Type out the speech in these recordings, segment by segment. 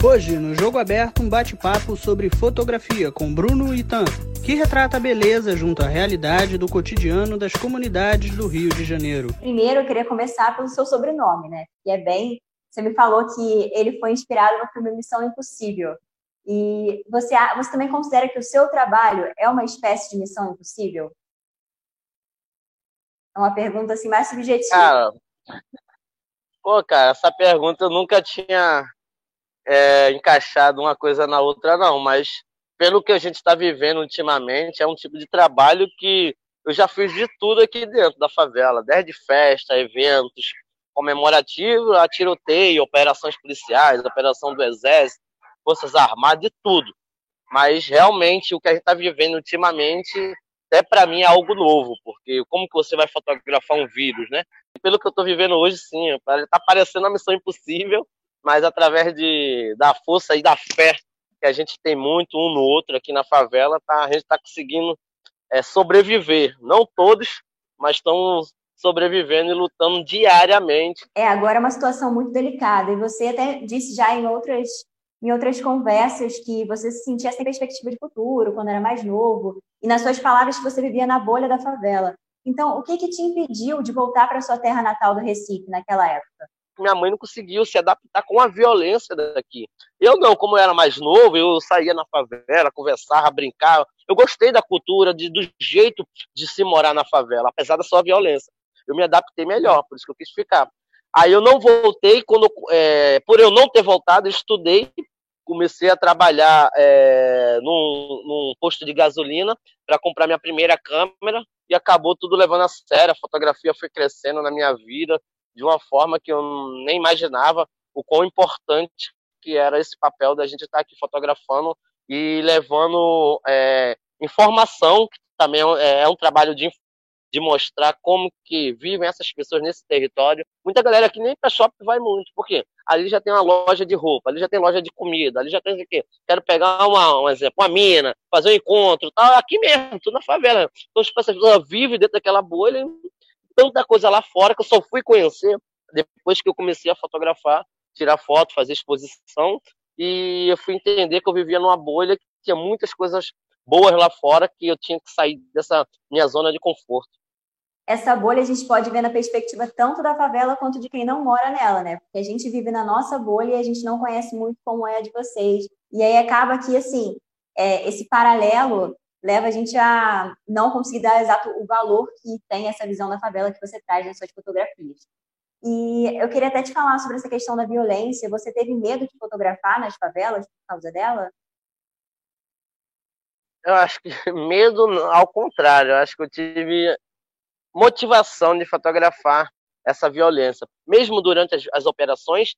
Hoje, no Jogo Aberto, um bate-papo sobre fotografia com Bruno Itan, que retrata a beleza junto à realidade do cotidiano das comunidades do Rio de Janeiro. Primeiro, eu queria começar pelo seu sobrenome, né? Que é bem. Você me falou que ele foi inspirado no filme Missão Impossível. E você, você também considera que o seu trabalho é uma espécie de missão impossível? É uma pergunta assim mais subjetiva. Cara, pô, cara, essa pergunta eu nunca tinha é, encaixado uma coisa na outra, não, mas pelo que a gente está vivendo ultimamente, é um tipo de trabalho que eu já fiz de tudo aqui dentro da favela, desde festa, eventos comemorativos, a tiroteio, operações policiais, operação do exército, forças armadas, de tudo. Mas realmente o que a gente está vivendo ultimamente, até para mim é algo novo, porque como que você vai fotografar um vírus, né? Pelo que eu estou vivendo hoje, sim, está parecendo uma missão impossível, mas através de, da força e da fé que a gente tem muito um no outro aqui na favela, tá, a gente está conseguindo é, sobreviver. Não todos, mas estão sobrevivendo e lutando diariamente. É, agora é uma situação muito delicada. E você até disse já em outras, em outras conversas que você se sentia sem perspectiva de futuro, quando era mais novo. E nas suas palavras que você vivia na bolha da favela. Então, o que, que te impediu de voltar para sua terra natal do Recife naquela época? Minha mãe não conseguiu se adaptar com a violência daqui. Eu não, como eu era mais novo, eu saía na favela, conversava, brincava. Eu gostei da cultura, de, do jeito de se morar na favela, apesar da sua violência. Eu me adaptei melhor, por isso que eu quis ficar. Aí eu não voltei, quando, é, por eu não ter voltado, eu estudei, comecei a trabalhar é, num, num posto de gasolina para comprar minha primeira câmera e acabou tudo levando a sério. A fotografia foi crescendo na minha vida, de uma forma que eu nem imaginava o quão importante que era esse papel da gente estar aqui fotografando e levando é, informação, que também é, é um trabalho de, de mostrar como que vivem essas pessoas nesse território. Muita galera aqui nem para shopping vai muito, porque ali já tem uma loja de roupa, ali já tem loja de comida, ali já tem o quê? Quero pegar uma, um exemplo, uma mina, fazer um encontro, tal, aqui mesmo, tudo na favela. Então, tipo, essa pessoa vive dentro daquela bolha tanta coisa lá fora que eu só fui conhecer depois que eu comecei a fotografar, tirar foto, fazer exposição, e eu fui entender que eu vivia numa bolha que tinha muitas coisas boas lá fora que eu tinha que sair dessa minha zona de conforto. Essa bolha a gente pode ver na perspectiva tanto da favela quanto de quem não mora nela, né? Porque a gente vive na nossa bolha e a gente não conhece muito como é a de vocês. E aí acaba que, assim, é, esse paralelo leva a gente a não conseguir dar exato o valor que tem essa visão da favela que você traz nas suas fotografias. E eu queria até te falar sobre essa questão da violência. Você teve medo de fotografar nas favelas por causa dela? Eu acho que medo, ao contrário, eu acho que eu tive motivação de fotografar essa violência. Mesmo durante as, as operações,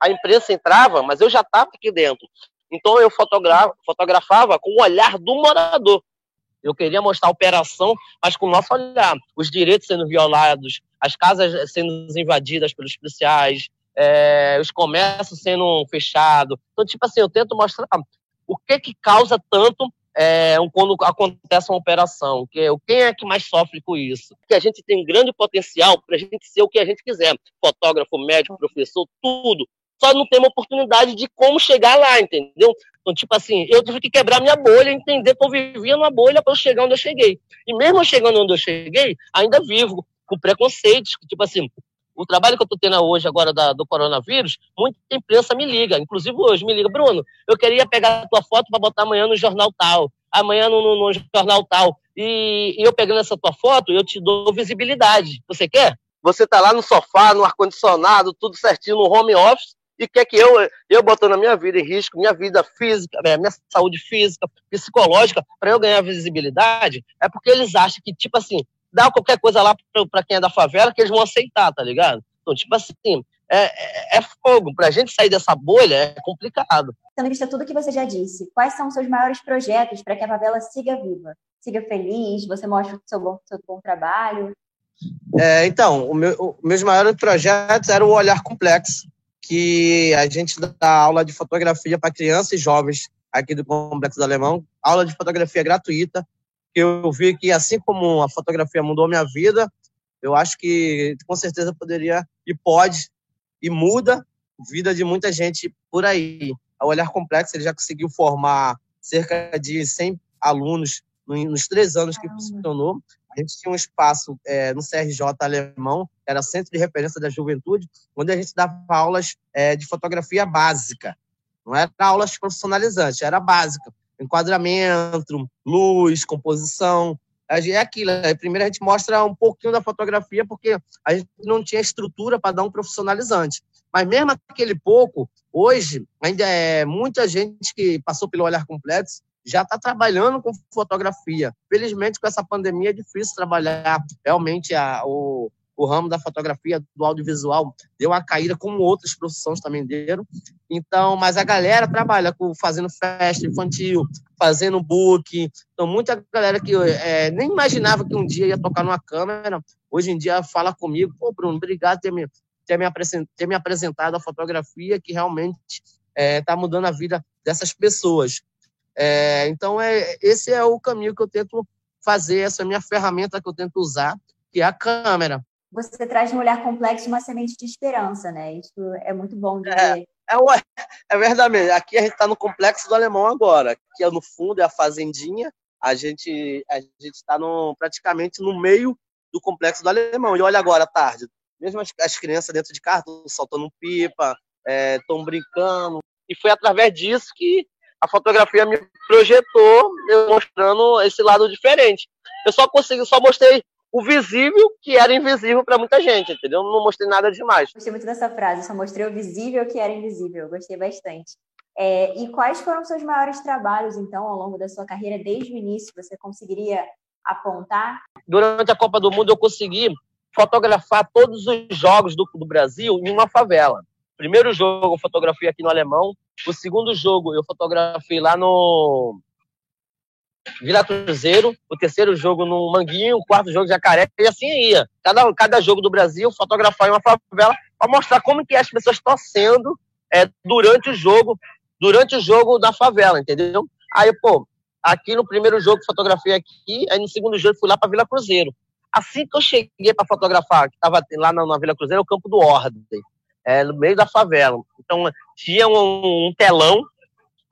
a imprensa entrava, mas eu já estava aqui dentro. Então eu fotografava com o olhar do morador. Eu queria mostrar a operação, mas com o nosso olhar. Os direitos sendo violados, as casas sendo invadidas pelos policiais, é, os comércios sendo fechados. Então, tipo assim, eu tento mostrar o que que causa tanto é, quando acontece uma operação, que quem é que mais sofre com isso? Que a gente tem grande potencial para a gente ser o que a gente quiser, fotógrafo, médico, professor, tudo só não tem uma oportunidade de como chegar lá, entendeu? Então, tipo assim, eu tive que quebrar minha bolha, entender que eu vivia numa bolha para eu chegar onde eu cheguei. E mesmo chegando onde eu cheguei, ainda vivo com preconceitos, tipo assim, o trabalho que eu estou tendo hoje agora da, do coronavírus, muita imprensa me liga, inclusive hoje me liga, Bruno, eu queria pegar a tua foto para botar amanhã no jornal tal, amanhã no, no, no jornal tal, e, e eu pegando essa tua foto, eu te dou visibilidade. Você quer? Você tá lá no sofá, no ar-condicionado, tudo certinho, no home office, e quer que eu, eu botando a minha vida em risco, minha vida física, né, minha saúde física, psicológica, para eu ganhar visibilidade, é porque eles acham que, tipo assim, dá qualquer coisa lá para quem é da favela que eles vão aceitar, tá ligado? Então, tipo assim, é, é, é fogo. Para a gente sair dessa bolha é complicado. Tendo visto tudo que você já disse, quais são os seus maiores projetos para que a favela siga viva? Siga feliz, você mostra o seu bom, seu bom trabalho? É, então, o meu, meus maiores projetos eram o Olhar Complexo, que a gente dá aula de fotografia para crianças e jovens aqui do Complexo do Alemão, aula de fotografia gratuita, que eu vi que assim como a fotografia mudou minha vida, eu acho que com certeza poderia e pode e muda vida de muita gente por aí. O Olhar Complexo ele já conseguiu formar cerca de 100 alunos nos três anos que funcionou. A gente tinha um espaço é, no CRJ alemão, era Centro de Referência da Juventude, onde a gente dava aulas é, de fotografia básica. Não era aulas profissionalizantes, era básica. Enquadramento, luz, composição. É aquilo. Primeiro a gente mostra um pouquinho da fotografia, porque a gente não tinha estrutura para dar um profissionalizante. Mas mesmo aquele pouco, hoje, ainda é muita gente que passou pelo olhar complexo já está trabalhando com fotografia. Felizmente, com essa pandemia, é difícil trabalhar realmente a, o, o ramo da fotografia, do audiovisual, deu uma caída, como outras profissões também deram. Então, mas a galera trabalha com, fazendo festa infantil, fazendo book. Então, muita galera que é, nem imaginava que um dia ia tocar numa câmera, hoje em dia fala comigo, pô, Bruno, obrigado por ter me, ter me, ter me apresentado a fotografia, que realmente está é, tá mudando a vida dessas pessoas. É, então, é, esse é o caminho que eu tento fazer, essa é a minha ferramenta que eu tento usar, que é a câmera. Você traz no olhar complexo uma semente de esperança, né? Isso é muito bom de é, ver. É, é verdade. Aqui a gente está no complexo do alemão agora. Aqui é no fundo é a fazendinha. A gente a gente está praticamente no meio do complexo do alemão. E olha agora à tarde, mesmo as, as crianças dentro de carro soltando pipa, estão é, brincando. E foi através disso que a fotografia me projetou, eu mostrando esse lado diferente. Eu só consegui, só mostrei o visível que era invisível para muita gente, entendeu? Não mostrei nada demais. Gostei muito dessa frase, só mostrei o visível que era invisível. Gostei bastante. É, e quais foram seus maiores trabalhos, então, ao longo da sua carreira, desde o início? Você conseguiria apontar? Durante a Copa do Mundo, eu consegui fotografar todos os jogos do, do Brasil em uma favela. Primeiro jogo eu fotografei aqui no Alemão. O segundo jogo eu fotografei lá no Vila Cruzeiro. O terceiro jogo no Manguinho. O quarto jogo Jacaré. E assim ia. Cada, cada jogo do Brasil fotografar em uma favela para mostrar como que as pessoas torcendo é, durante o jogo, durante o jogo da favela, entendeu? Aí, pô, aqui no primeiro jogo fotografei aqui, aí no segundo jogo fui lá para Vila Cruzeiro. Assim que eu cheguei para fotografar, que estava lá na, na Vila Cruzeiro, é o campo do Ordem é, no meio da favela. Então, tinha um, um telão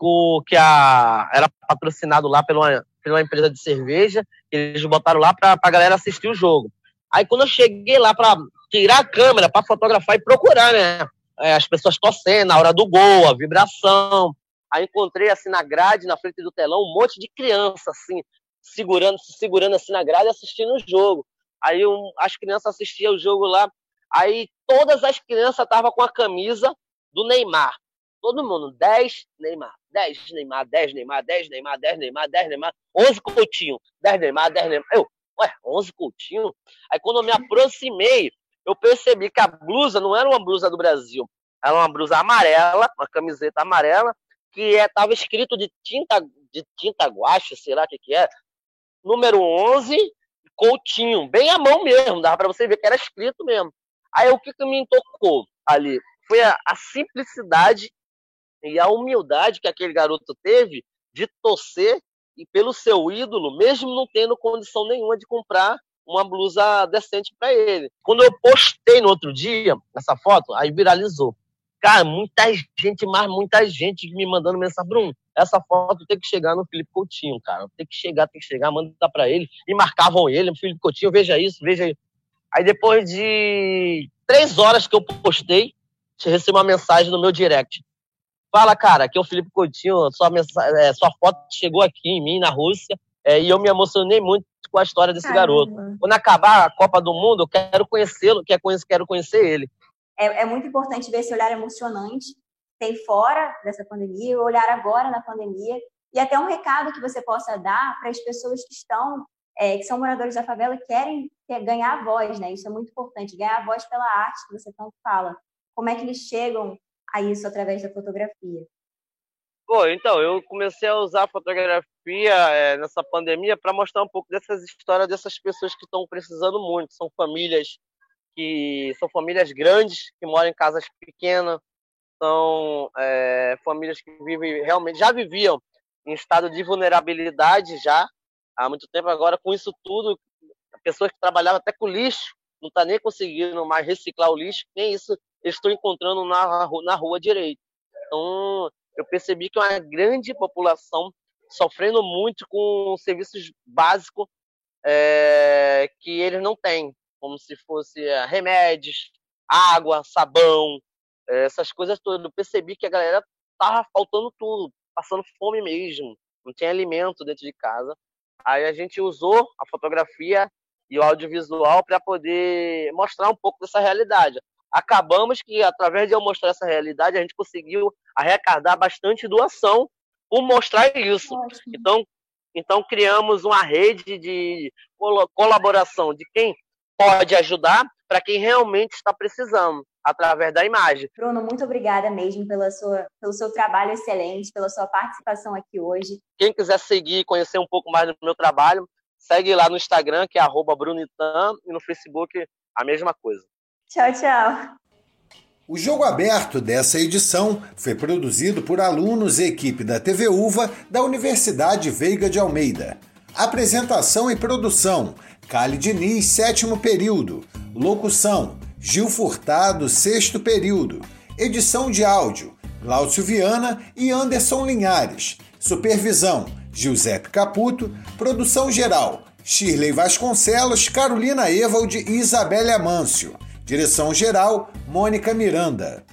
o, que a, era patrocinado lá pela, pela empresa de cerveja, eles botaram lá para a galera assistir o jogo. Aí, quando eu cheguei lá para tirar a câmera, para fotografar e procurar, né? É, as pessoas torcendo, na hora do gol, a vibração. Aí encontrei, assim, na grade, na frente do telão, um monte de criança, assim, segurando, se segurando assim na grade assistindo o jogo. Aí um, as crianças assistiam o jogo lá, Aí todas as crianças estavam com a camisa do Neymar. Todo mundo, 10 Neymar, 10 Neymar, 10 Neymar, 10 Neymar, 10 Neymar, 10 Neymar, 11 Coutinho, 10 Neymar, 10 Neymar. Eu, ué, 11 Coutinho? Aí quando eu me aproximei, eu percebi que a blusa não era uma blusa do Brasil, era uma blusa amarela, uma camiseta amarela, que estava é, escrito de tinta, de tinta guache, sei lá o que que é, número 11, Coutinho, bem à mão mesmo, dava para você ver que era escrito mesmo. Aí o que, que me tocou ali? Foi a, a simplicidade e a humildade que aquele garoto teve de torcer e pelo seu ídolo, mesmo não tendo condição nenhuma de comprar uma blusa decente para ele. Quando eu postei no outro dia essa foto, aí viralizou. Cara, muita gente, mas muita gente me mandando mensagem, Bruno, essa foto tem que chegar no Felipe Coutinho, cara. Tem que chegar, tem que chegar, manda para ele. E marcavam ele, Felipe Coutinho, veja isso, veja isso. Aí depois de três horas que eu postei, recebi uma mensagem no meu direct. Fala, cara, aqui é o Felipe Coutinho, sua, mensagem, é, sua foto chegou aqui em mim, na Rússia, é, e eu me emocionei muito com a história desse Caramba. garoto. Quando acabar a Copa do Mundo, eu quero conhecê-lo, quero conhecer, quero conhecer ele. É, é, muito importante ver esse olhar emocionante, tem fora dessa pandemia, o olhar agora na pandemia, e até um recado que você possa dar para as pessoas que estão é, que são moradores da favela querem ganhar voz, né? Isso é muito importante, ganhar voz pela arte que você tanto fala. Como é que eles chegam a isso através da fotografia? Pô, então, eu comecei a usar a fotografia é, nessa pandemia para mostrar um pouco dessas histórias dessas pessoas que estão precisando muito. São famílias que são famílias grandes, que moram em casas pequenas, são é, famílias que vivem realmente, já viviam em estado de vulnerabilidade já, há muito tempo. Agora, com isso tudo, pessoas que trabalhavam até com lixo, não está nem conseguindo mais reciclar o lixo, nem isso estou encontrando na, na rua direito. Então, eu percebi que uma grande população sofrendo muito com serviços básicos é, que eles não têm, como se fosse é, remédios, água, sabão, é, essas coisas todas. Eu percebi que a galera tava faltando tudo, passando fome mesmo, não tinha alimento dentro de casa. Aí a gente usou a fotografia e o audiovisual para poder mostrar um pouco dessa realidade. Acabamos que, através de eu mostrar essa realidade, a gente conseguiu arrecadar bastante doação por mostrar isso. Então, então, criamos uma rede de colaboração de quem pode ajudar para quem realmente está precisando, através da imagem. Bruno, muito obrigada mesmo pela sua, pelo seu trabalho excelente, pela sua participação aqui hoje. Quem quiser seguir e conhecer um pouco mais do meu trabalho, segue lá no Instagram, que é brunitan, e no Facebook a mesma coisa. Tchau, tchau. O jogo aberto dessa edição foi produzido por alunos e equipe da TV Uva da Universidade Veiga de Almeida. Apresentação e produção: Cali Diniz, sétimo período. Locução: Gil Furtado, sexto período. Edição de áudio: Glaucio Viana e Anderson Linhares. Supervisão: Giuseppe Caputo. Produção geral: Shirley Vasconcelos, Carolina Evald e Isabelle Amâncio. Direção-geral: Mônica Miranda.